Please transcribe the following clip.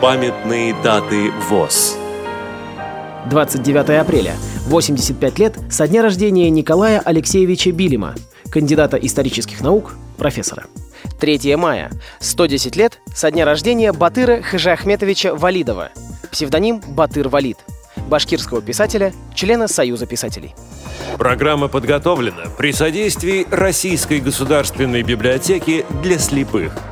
Памятные даты ВОЗ. 29 апреля. 85 лет со дня рождения Николая Алексеевича Билима, кандидата исторических наук, профессора. 3 мая. 110 лет со дня рождения Батыра Хажиахметовича Валидова, псевдоним Батыр Валид, башкирского писателя, члена Союза писателей. Программа подготовлена при содействии Российской государственной библиотеки для слепых –